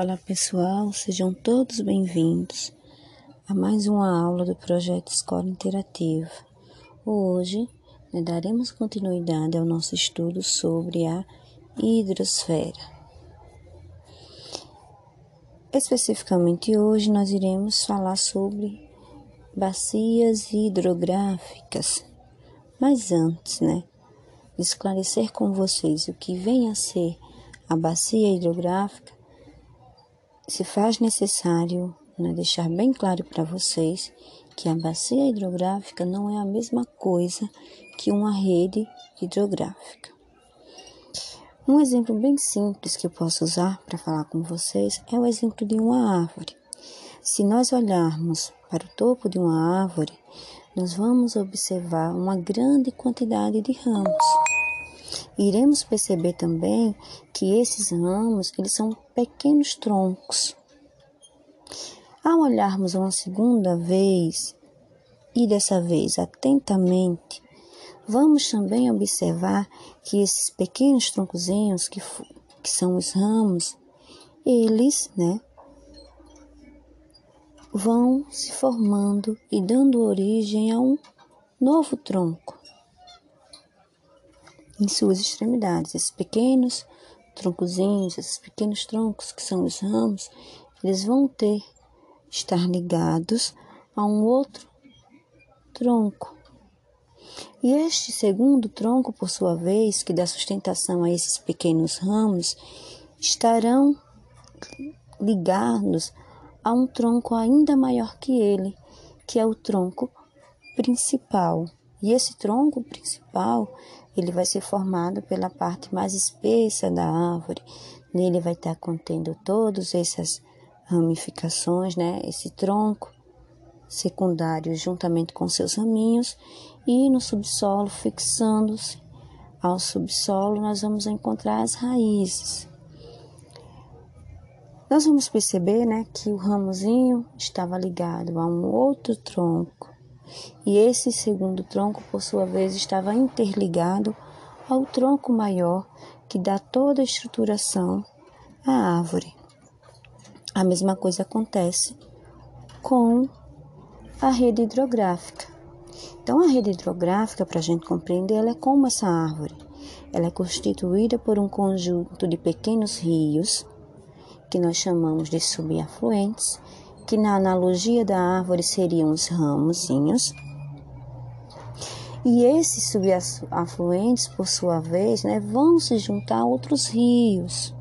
Olá pessoal, sejam todos bem-vindos a mais uma aula do projeto Escola Interativa. Hoje né, daremos continuidade ao nosso estudo sobre a hidrosfera. Especificamente hoje nós iremos falar sobre bacias hidrográficas. Mas antes, né, esclarecer com vocês o que vem a ser a bacia hidrográfica, se faz necessário né, deixar bem claro para vocês que a bacia hidrográfica não é a mesma coisa que uma rede hidrográfica. Um exemplo bem simples que eu posso usar para falar com vocês é o exemplo de uma árvore. Se nós olharmos para o topo de uma árvore, nós vamos observar uma grande quantidade de ramos. Iremos perceber também que esses ramos, eles são pequenos troncos. Ao olharmos uma segunda vez, e dessa vez atentamente, vamos também observar que esses pequenos troncozinhos, que, que são os ramos, eles, né, vão se formando e dando origem a um novo tronco em suas extremidades. Esses pequenos troncozinhos, esses pequenos troncos que são os ramos, eles vão ter estar ligados a um outro tronco. E este segundo tronco, por sua vez, que dá sustentação a esses pequenos ramos, estarão ligados a um tronco ainda maior que ele, que é o tronco principal. E esse tronco principal, ele vai ser formado pela parte mais espessa da árvore. Nele vai estar contendo todas essas ramificações, né? Esse tronco secundário juntamente com seus raminhos e no subsolo fixando-se ao subsolo nós vamos encontrar as raízes. Nós vamos perceber, né, que o ramozinho estava ligado a um outro tronco e esse segundo tronco, por sua vez, estava interligado ao tronco maior que dá toda a estruturação à árvore. A mesma coisa acontece com a rede hidrográfica. Então, a rede hidrográfica, para a gente compreender, ela é como essa árvore. Ela é constituída por um conjunto de pequenos rios, que nós chamamos de subafluentes, que na analogia da árvore seriam os ramozinhos. E esses subafluentes, por sua vez, né, vão se juntar a outros rios.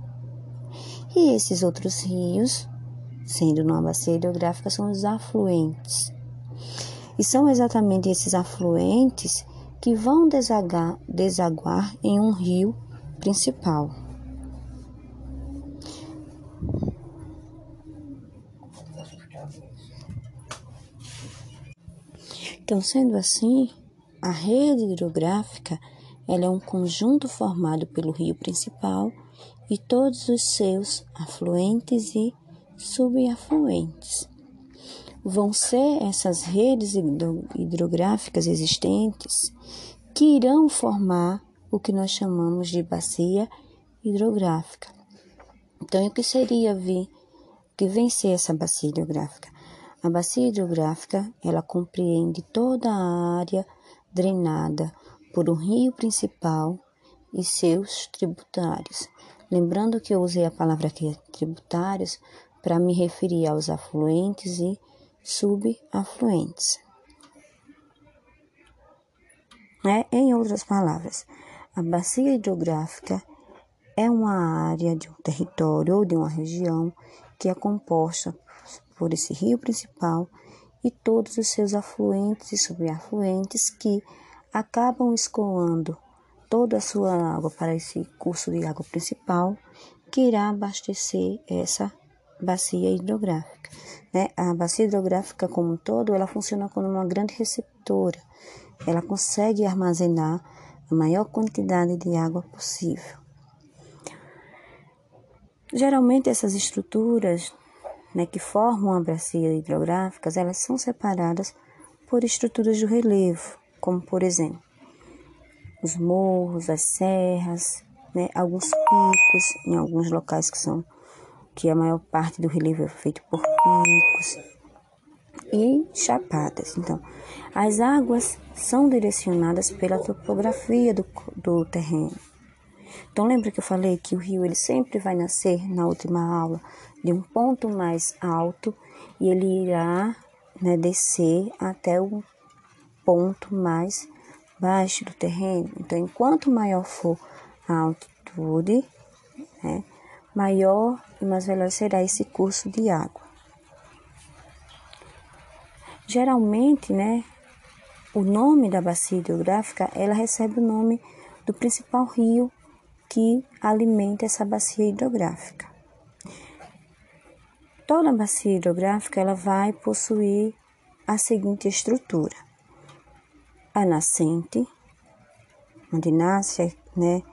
E esses outros rios, sendo numa bacia hidrográfica, são os afluentes. E são exatamente esses afluentes que vão desaguar, desaguar em um rio principal. Então, sendo assim, a rede hidrográfica ela é um conjunto formado pelo rio principal e todos os seus afluentes e subafluentes. Vão ser essas redes hidrográficas existentes que irão formar o que nós chamamos de bacia hidrográfica. Então, o que seria vir, que vencer essa bacia hidrográfica? A bacia hidrográfica, ela compreende toda a área drenada por um rio principal e seus tributários. Lembrando que eu usei a palavra aqui tributários para me referir aos afluentes e subafluentes. É, em outras palavras, a bacia hidrográfica é uma área de um território ou de uma região que é composta por esse rio principal e todos os seus afluentes e subafluentes que acabam escoando toda a sua água para esse curso de água principal que irá abastecer essa bacia hidrográfica. Né? A bacia hidrográfica como um todo, ela funciona como uma grande receptora. Ela consegue armazenar a maior quantidade de água possível. Geralmente essas estruturas né, que formam a bacia hidrográfica, elas são separadas por estruturas do relevo, como por exemplo os morros, as serras, né, alguns picos em alguns locais que são que a maior parte do relevo é feito por picos e chapadas. Então, as águas são direcionadas pela topografia do, do terreno. Então, lembra que eu falei que o rio ele sempre vai nascer na última aula de um ponto mais alto e ele irá né, descer até o ponto mais baixo do terreno. Então, enquanto maior for a altitude, né, maior e mais veloz será esse curso de água. Geralmente, né, o nome da bacia hidrográfica, ela recebe o nome do principal rio que alimenta essa bacia hidrográfica. Toda bacia hidrográfica ela vai possuir a seguinte estrutura: a nascente, onde nasce, né,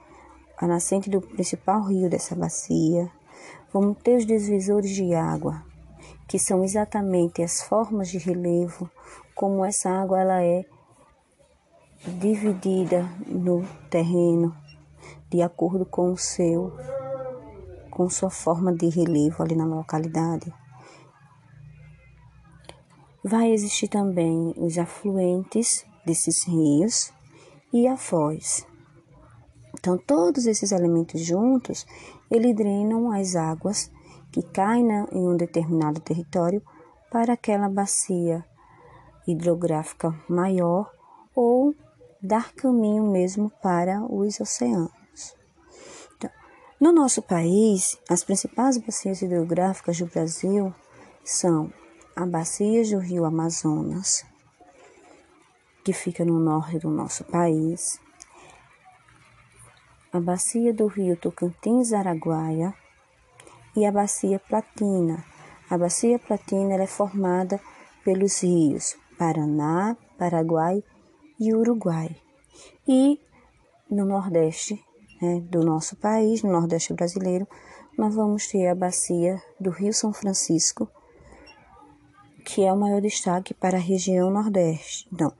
a nascente do principal rio dessa bacia. Vamos ter os desvisores de água, que são exatamente as formas de relevo, como essa água ela é dividida no terreno de acordo com o seu com sua forma de relevo ali na localidade. Vai existir também os afluentes desses rios e a foz. Então, todos esses elementos juntos, eles drenam as águas que caem em um determinado território para aquela bacia hidrográfica maior ou dar caminho mesmo para os oceanos. No nosso país, as principais bacias hidrográficas do Brasil são a bacia do Rio Amazonas, que fica no norte do nosso país, a bacia do Rio Tocantins-Araguaia e a bacia Platina. A bacia Platina é formada pelos rios Paraná, Paraguai e Uruguai. E no Nordeste né, do nosso país, no Nordeste brasileiro, nós vamos ter a bacia do Rio São Francisco, que é o maior destaque para a região Nordeste. Então,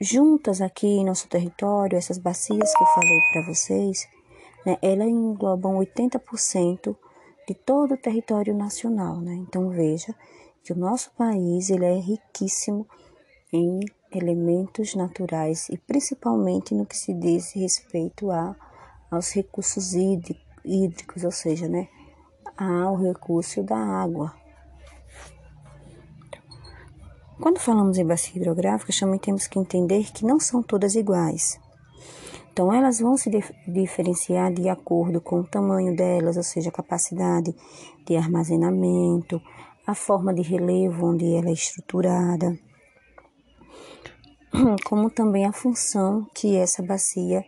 juntas aqui em nosso território, essas bacias que eu falei para vocês, né, elas englobam 80% de todo o território nacional. Né? Então, veja que o nosso país ele é riquíssimo em elementos naturais e principalmente no que se diz respeito a aos recursos hídricos, ou seja, né, ao recurso da água. Quando falamos em bacia hidrográfica, também temos que entender que não são todas iguais. Então, elas vão se diferenciar de acordo com o tamanho delas, ou seja, a capacidade de armazenamento, a forma de relevo onde ela é estruturada, como também a função que essa bacia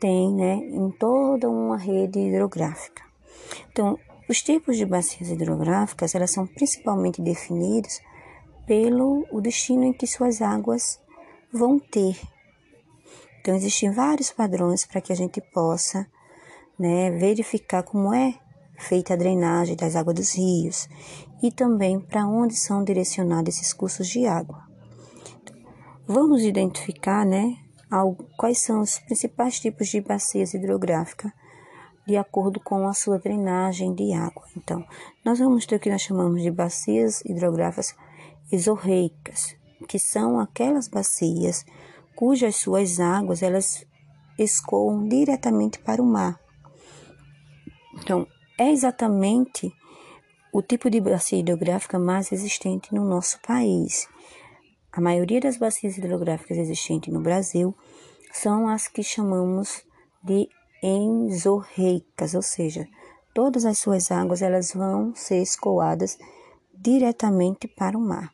tem né, em toda uma rede hidrográfica. Então, os tipos de bacias hidrográficas elas são principalmente definidos pelo o destino em que suas águas vão ter. Então, existem vários padrões para que a gente possa né, verificar como é feita a drenagem das águas dos rios e também para onde são direcionados esses cursos de água. Vamos identificar né, quais são os principais tipos de bacias hidrográficas de acordo com a sua drenagem de água. Então, nós vamos ter o que nós chamamos de bacias hidrográficas isorreicas, que são aquelas bacias cujas suas águas elas escoam diretamente para o mar. Então, é exatamente o tipo de bacia hidrográfica mais existente no nosso país. A maioria das bacias hidrográficas existentes no Brasil são as que chamamos de enzorreicas, ou seja, todas as suas águas elas vão ser escoadas diretamente para o mar.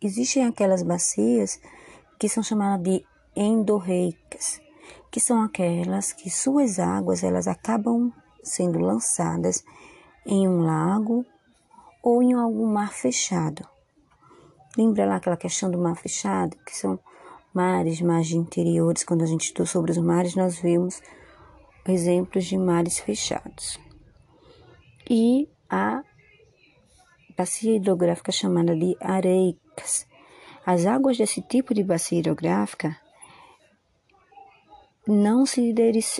Existem aquelas bacias que são chamadas de endorreicas, que são aquelas que suas águas elas acabam sendo lançadas em um lago ou em algum mar fechado. Lembra lá aquela questão do mar fechado, que são mares, mares interiores. Quando a gente estudou sobre os mares, nós vimos exemplos de mares fechados. E a bacia hidrográfica chamada de areicas. As águas desse tipo de bacia hidrográfica não se,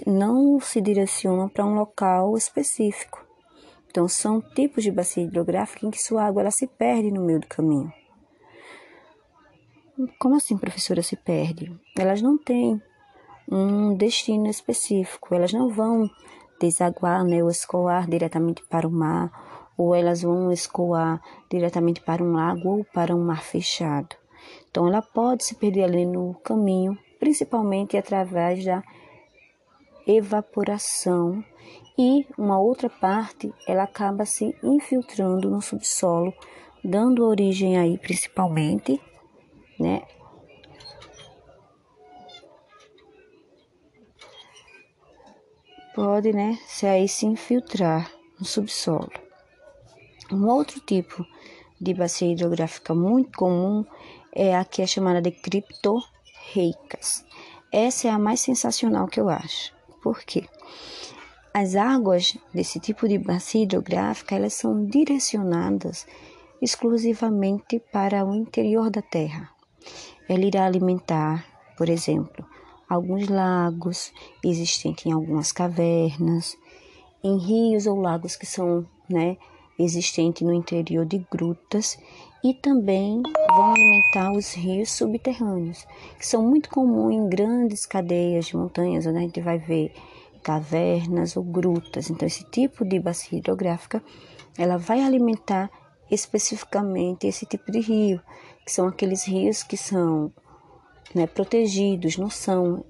não se direcionam para um local específico. Então, são tipos de bacia hidrográfica em que sua água ela se perde no meio do caminho. Como assim, professora, se perde? Elas não têm um destino específico, elas não vão desaguar, né, ou escoar diretamente para o mar, ou elas vão escoar diretamente para um lago ou para um mar fechado. Então, ela pode se perder ali no caminho, principalmente através da evaporação e uma outra parte ela acaba se infiltrando no subsolo, dando origem aí principalmente, né, pode, né, se aí se infiltrar no subsolo. Um outro tipo de bacia hidrográfica muito comum é a que é chamada de criptorreicas. Essa é a mais sensacional que eu acho. Por quê? As águas desse tipo de bacia hidrográfica, elas são direcionadas exclusivamente para o interior da terra. Ela irá alimentar, por exemplo, alguns lagos existentes em algumas cavernas, em rios ou lagos que são né, existentes no interior de grutas e também vão alimentar os rios subterrâneos, que são muito comuns em grandes cadeias de montanhas, onde a gente vai ver cavernas ou grutas. Então, esse tipo de bacia hidrográfica, ela vai alimentar especificamente esse tipo de rio, que são aqueles rios que são né, protegidos, não são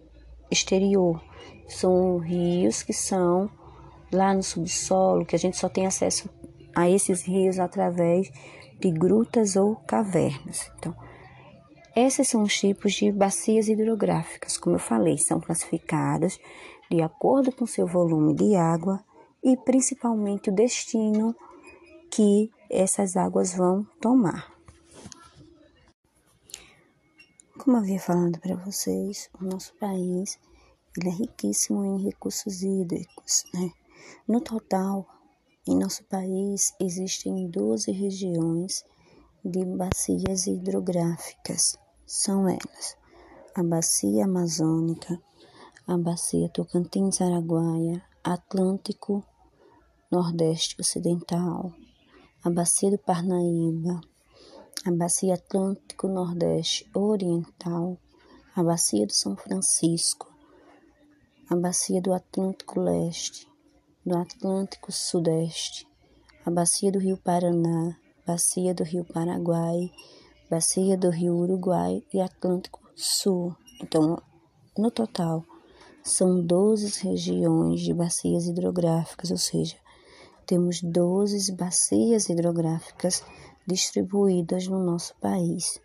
exterior. São rios que são lá no subsolo, que a gente só tem acesso a esses rios através de grutas ou cavernas. Então, esses são os tipos de bacias hidrográficas, como eu falei, são classificadas de acordo com seu volume de água e principalmente o destino que essas águas vão tomar. Como havia falado para vocês, o nosso país ele é riquíssimo em recursos hídricos. Né? No total, em nosso país existem 12 regiões de bacias hidrográficas. São elas: a Bacia Amazônica, a Bacia Tocantins-Araguaia, Atlântico Nordeste Ocidental, a Bacia do Parnaíba, a Bacia Atlântico Nordeste Oriental, a Bacia do São Francisco, a Bacia do Atlântico Leste, do Atlântico Sudeste, a Bacia do Rio Paraná, Bacia do Rio Paraguai, Bacia do Rio Uruguai e Atlântico Sul. Então, no total, são 12 regiões de bacias hidrográficas, ou seja, temos 12 bacias hidrográficas distribuídas no nosso país,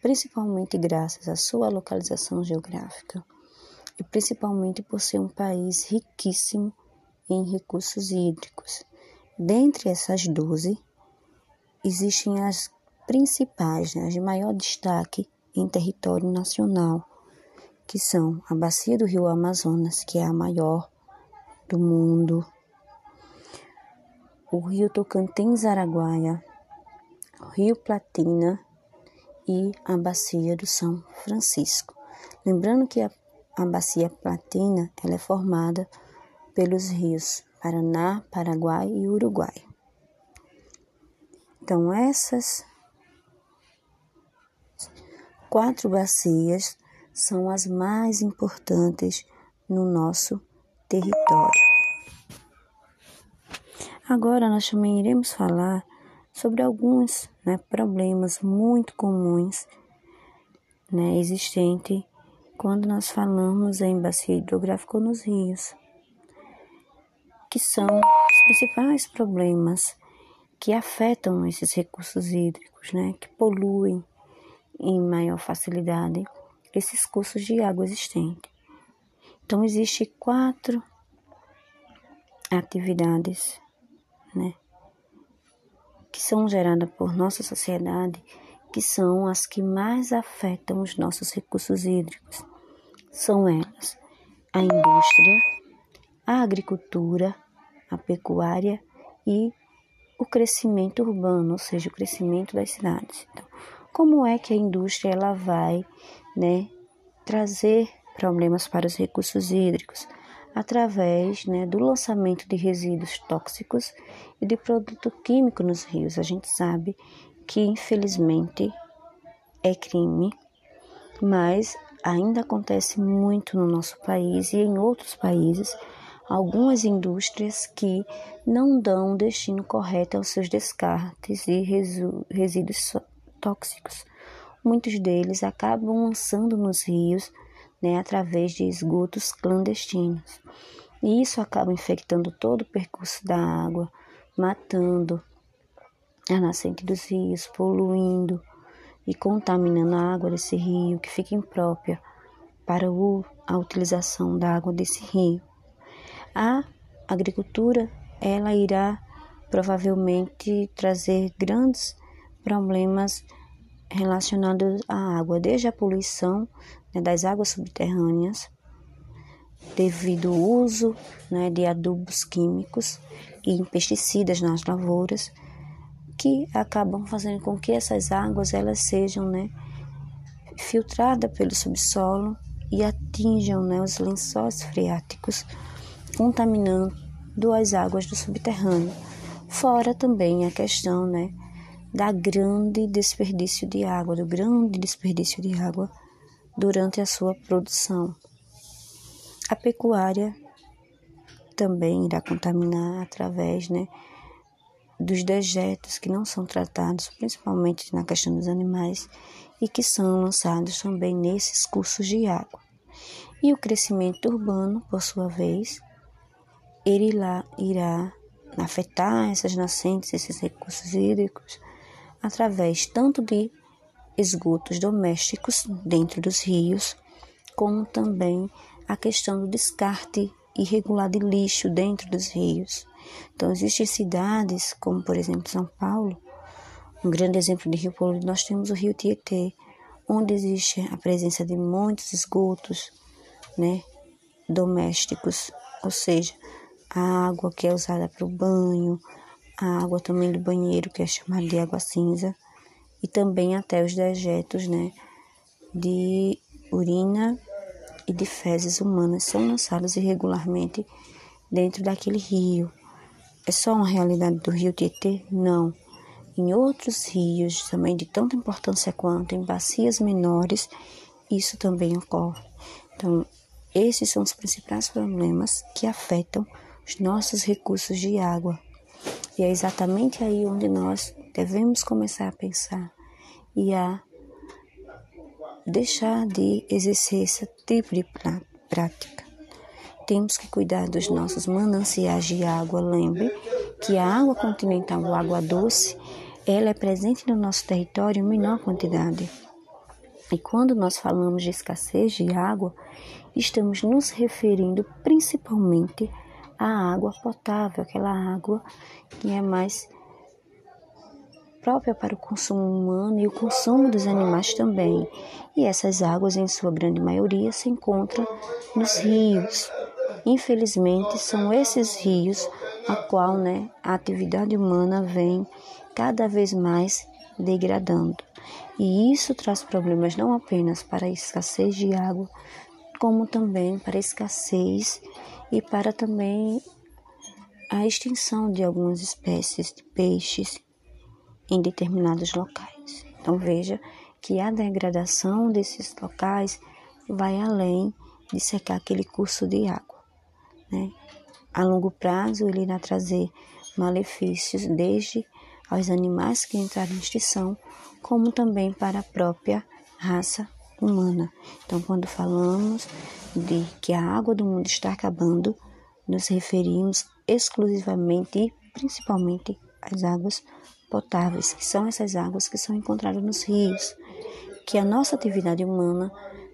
principalmente graças à sua localização geográfica e principalmente por ser um país riquíssimo em recursos hídricos. Dentre essas 12, existem as principais, né, as de maior destaque em território nacional, que são a Bacia do Rio Amazonas, que é a maior do mundo, o Rio Tocantins-Araguaia, Rio Platina e a Bacia do São Francisco. Lembrando que a, a Bacia Platina ela é formada pelos rios Paraná, Paraguai e Uruguai. Então, essas quatro bacias são as mais importantes no nosso território. Agora nós também iremos falar sobre alguns né, problemas muito comuns né, existentes quando nós falamos em bacia hidrográfica nos rios, que são os principais problemas que afetam esses recursos hídricos, né, que poluem em maior facilidade esses cursos de água existentes. Então, existem quatro atividades, né, que são geradas por nossa sociedade, que são as que mais afetam os nossos recursos hídricos. São elas a indústria, a agricultura, a pecuária e o crescimento urbano, ou seja, o crescimento das cidades. Então, como é que a indústria ela vai, né, trazer problemas para os recursos hídricos? Através né, do lançamento de resíduos tóxicos e de produto químico nos rios. A gente sabe que, infelizmente, é crime, mas ainda acontece muito no nosso país e em outros países algumas indústrias que não dão o destino correto aos seus descartes e resíduos tóxicos. Muitos deles acabam lançando nos rios né, através de esgotos clandestinos. E isso acaba infectando todo o percurso da água, matando a nascente dos rios, poluindo e contaminando a água desse rio, que fica imprópria para a utilização da água desse rio. A agricultura, ela irá provavelmente trazer grandes problemas relacionados à água, desde a poluição né, das águas subterrâneas, devido ao uso né, de adubos químicos e pesticidas nas lavouras, que acabam fazendo com que essas águas elas sejam né, filtradas pelo subsolo e atinjam né, os lençóis freáticos contaminando as águas do subterrâneo. Fora também a questão, né, da grande desperdício de água, do grande desperdício de água durante a sua produção. A pecuária também irá contaminar através, né, dos dejetos que não são tratados, principalmente na questão dos animais, e que são lançados também nesses cursos de água. E o crescimento urbano, por sua vez, ele lá irá afetar essas nascentes, esses recursos hídricos, através tanto de esgotos domésticos dentro dos rios, como também a questão do descarte irregular de lixo dentro dos rios. Então, existem cidades, como por exemplo São Paulo, um grande exemplo de rio poluído, nós temos o rio Tietê, onde existe a presença de muitos esgotos né, domésticos, ou seja, a água que é usada para o banho, a água também do banheiro, que é chamada de água cinza, e também até os dejetos né, de urina e de fezes humanas são lançados irregularmente dentro daquele rio. É só uma realidade do rio Tietê? Não. Em outros rios, também de tanta importância quanto em bacias menores, isso também ocorre. Então, esses são os principais problemas que afetam os nossos recursos de água. E é exatamente aí onde nós devemos começar a pensar e a deixar de exercer esse tipo de prática. Temos que cuidar dos nossos mananciais de água. Lembre que a água continental, a água doce, ela é presente no nosso território em menor quantidade. E quando nós falamos de escassez de água, estamos nos referindo principalmente à água potável, aquela água que é mais própria para o consumo humano e o consumo dos animais também. E essas águas, em sua grande maioria, se encontram nos rios. Infelizmente, são esses rios a qual né, a atividade humana vem cada vez mais degradando. E isso traz problemas não apenas para a escassez de água, como também para a escassez e para também a extinção de algumas espécies de peixes em determinados locais. Então veja que a degradação desses locais vai além de secar aquele curso de água. Né? A longo prazo, ele irá trazer malefícios desde aos animais que entraram em extinção, como também para a própria raça humana. Então, quando falamos de que a água do mundo está acabando, nos referimos exclusivamente e principalmente às águas potáveis, que são essas águas que são encontradas nos rios, que a nossa atividade humana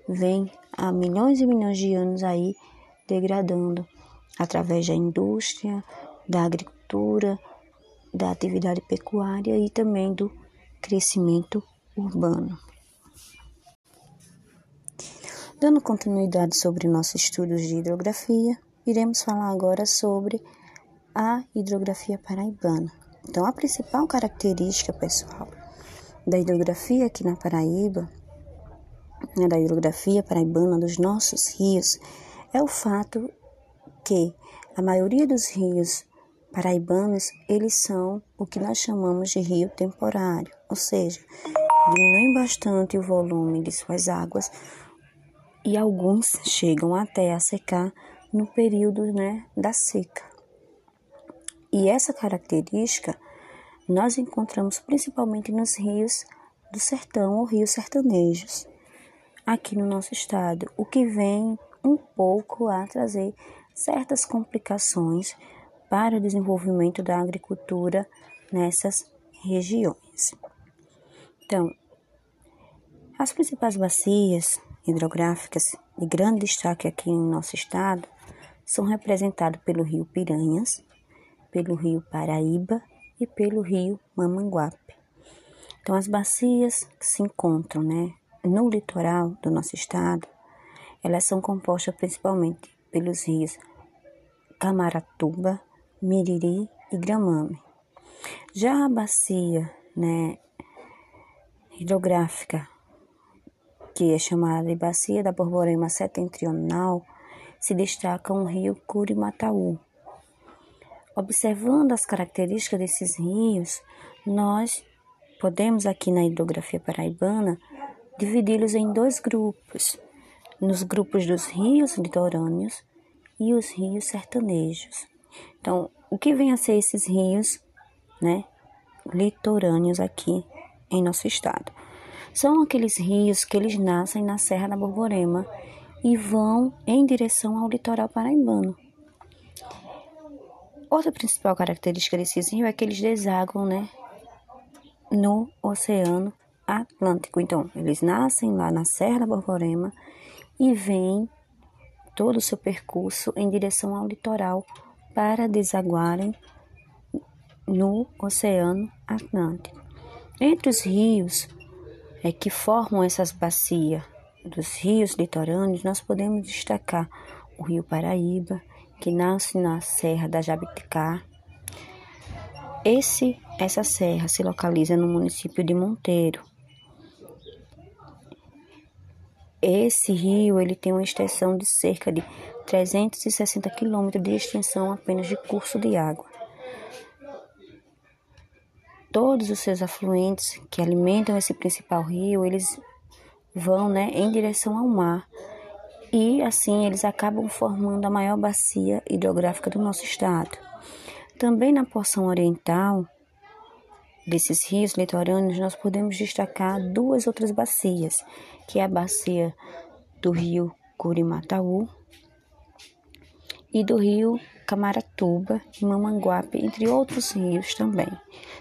vem há milhões e milhões de anos aí degradando através da indústria, da agricultura, da atividade pecuária e também do crescimento urbano. Dando continuidade sobre nossos estudos de hidrografia, iremos falar agora sobre a hidrografia paraibana. Então, a principal característica, pessoal, da hidrografia aqui na Paraíba, né, da hidrografia paraibana dos nossos rios, é o fato que a maioria dos rios paraibanos, eles são o que nós chamamos de rio temporário, ou seja, diminuem bastante o volume de suas águas e alguns chegam até a secar no período né, da seca. E essa característica nós encontramos principalmente nos rios do sertão ou rios sertanejos, aqui no nosso estado, o que vem um pouco a trazer certas complicações para o desenvolvimento da agricultura nessas regiões. Então, as principais bacias hidrográficas de grande destaque aqui no nosso estado são representadas pelo rio Piranhas, pelo rio Paraíba e pelo rio Mamanguape. Então, as bacias que se encontram né, no litoral do nosso estado, elas são compostas principalmente pelos rios Camaratuba, Miriri e Gramame. Já a bacia né, hidrográfica, que é chamada de Bacia da Borborema Setentrional, se destaca um rio Curimataú. Observando as características desses rios, nós podemos aqui na hidrografia paraibana dividi-los em dois grupos, nos grupos dos rios litorâneos e os rios sertanejos. Então, o que vem a ser esses rios, né, litorâneos aqui em nosso estado? São aqueles rios que eles nascem na Serra da Borborema e vão em direção ao litoral paraibano. Outra principal característica desses rios é que eles desaguam, né, no Oceano Atlântico. Então, eles nascem lá na Serra da Borborema e vêm todo o seu percurso em direção ao litoral para desaguarem no Oceano Atlântico. Entre os rios é, que formam essas bacias dos rios litorâneos, nós podemos destacar o Rio Paraíba, que nasce na Serra da Jabiticá. Esse, essa serra se localiza no município de Monteiro, Esse rio ele tem uma extensão de cerca de 360 quilômetros de extensão apenas de curso de água. Todos os seus afluentes que alimentam esse principal rio, eles vão né, em direção ao mar e assim eles acabam formando a maior bacia hidrográfica do nosso estado. Também na porção oriental desses rios litorâneos, nós podemos destacar duas outras bacias, que é a bacia do rio Curimataú e do rio Camaratuba Mamanguape, entre outros rios também.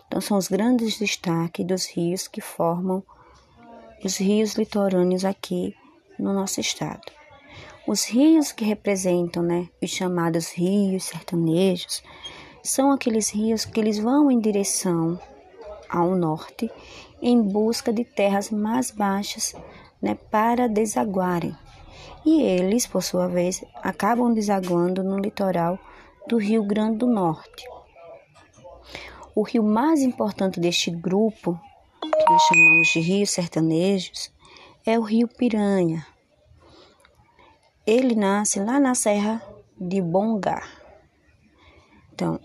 Então, são os grandes destaques dos rios que formam os rios litorâneos aqui no nosso estado. Os rios que representam né, os chamados rios sertanejos são aqueles rios que eles vão em direção ao norte em busca de terras mais baixas né, para desaguarem. E eles, por sua vez, acabam desaguando no litoral do Rio Grande do Norte. O rio mais importante deste grupo, que nós chamamos de rios sertanejos, é o Rio Piranha. Ele nasce lá na Serra de Bongá. Então,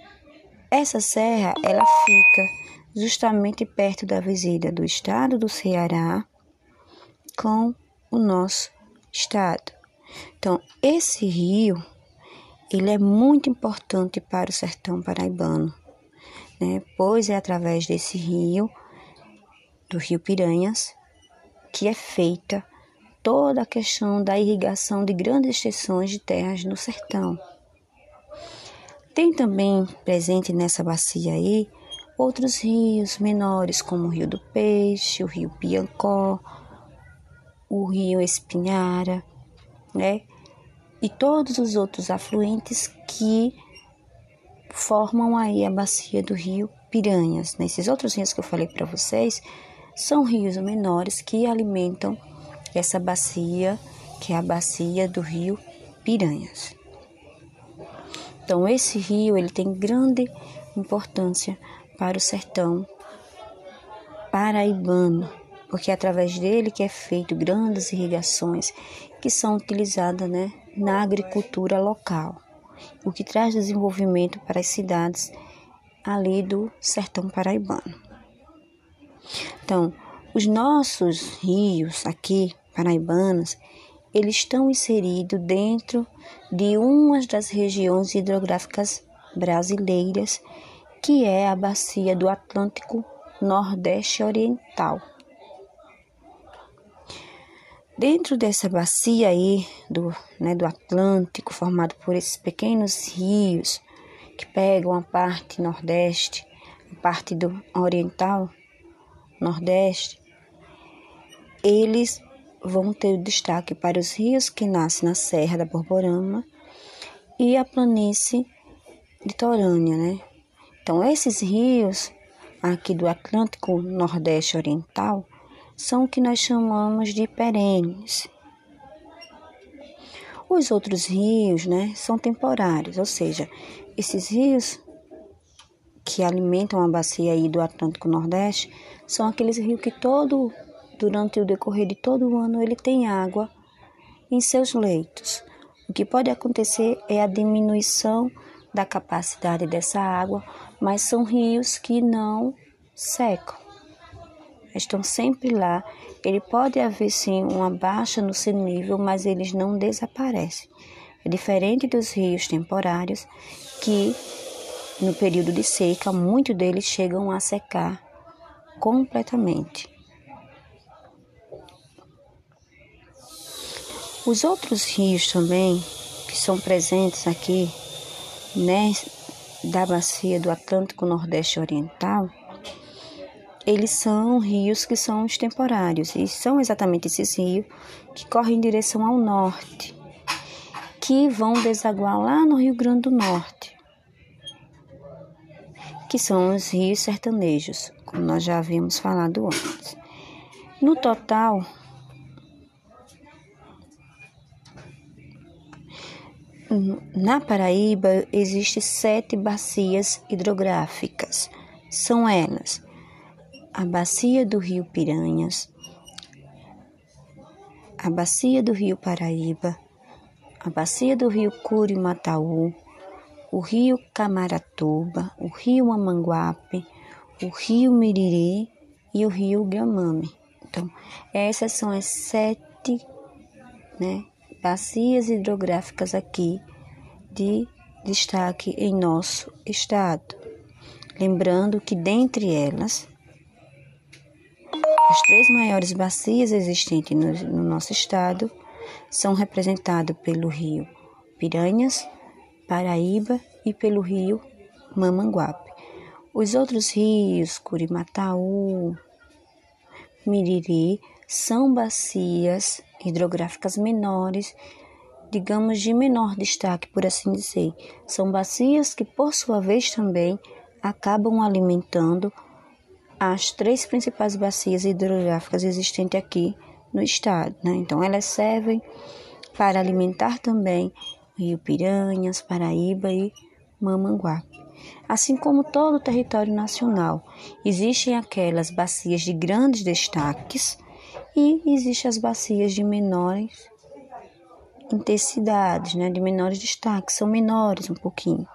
essa serra, ela fica justamente perto da visita do estado do Ceará com o nosso estado. Então, esse rio, ele é muito importante para o sertão paraibano, né? Pois é através desse rio, do Rio Piranhas, que é feita toda a questão da irrigação de grandes extensões de terras no sertão. Tem também presente nessa bacia aí outros rios menores, como o Rio do Peixe, o Rio Piancó, o Rio Espinhara, né? E todos os outros afluentes que formam aí a bacia do Rio Piranhas. Nesses outros rios que eu falei para vocês, são rios menores que alimentam essa bacia, que é a bacia do Rio Piranhas. Então esse rio ele tem grande importância para o sertão paraibano, porque é através dele que é feito grandes irrigações que são utilizadas né, na agricultura local. o que traz desenvolvimento para as cidades ali do sertão paraibano. Então, os nossos rios aqui, paraibanos, eles estão inseridos dentro de uma das regiões hidrográficas brasileiras, que é a bacia do Atlântico Nordeste Oriental. Dentro dessa bacia aí do, né, do Atlântico, formado por esses pequenos rios que pegam a parte nordeste, a parte do oriental, nordeste, eles vão ter destaque para os rios que nascem na Serra da Borborama e a planície litorânea, né? Então, esses rios aqui do Atlântico Nordeste Oriental são o que nós chamamos de perenes. Os outros rios, né, são temporários, ou seja, esses rios que alimentam a bacia aí do Atlântico Nordeste são aqueles rios que todo durante o decorrer de todo o ano ele tem água em seus leitos. O que pode acontecer é a diminuição da capacidade dessa água, mas são rios que não secam estão sempre lá. Ele pode haver sim uma baixa no seu nível, mas eles não desaparecem. É diferente dos rios temporários que no período de seca muitos deles chegam a secar completamente. Os outros rios também que são presentes aqui, né, da bacia do Atlântico Nordeste Oriental, eles são rios que são os temporários, e são exatamente esses rios que correm em direção ao norte, que vão desaguar lá no Rio Grande do Norte, que são os rios sertanejos, como nós já havíamos falado antes. No total, na Paraíba existem sete bacias hidrográficas. São elas a bacia do rio Piranhas, a bacia do rio Paraíba, a bacia do rio Curimataú, o rio Camaratuba, o rio Amanguape, o rio Miriri. E o rio Gamame. Então, essas são as sete né, bacias hidrográficas aqui de destaque em nosso estado. Lembrando que dentre elas as três maiores bacias existentes no, no nosso estado são representadas pelo rio Piranhas, Paraíba e pelo rio Mamanguape. Os outros rios, Curimataú, Miriri, são bacias hidrográficas menores, digamos de menor destaque, por assim dizer. São bacias que, por sua vez, também acabam alimentando as três principais bacias hidrográficas existentes aqui no estado. Né? Então, elas servem para alimentar também Rio Piranhas, Paraíba e Mamanguape. Assim como todo o território nacional, existem aquelas bacias de grandes destaques e existem as bacias de menores intensidades, né, de menores destaques, são menores um pouquinho.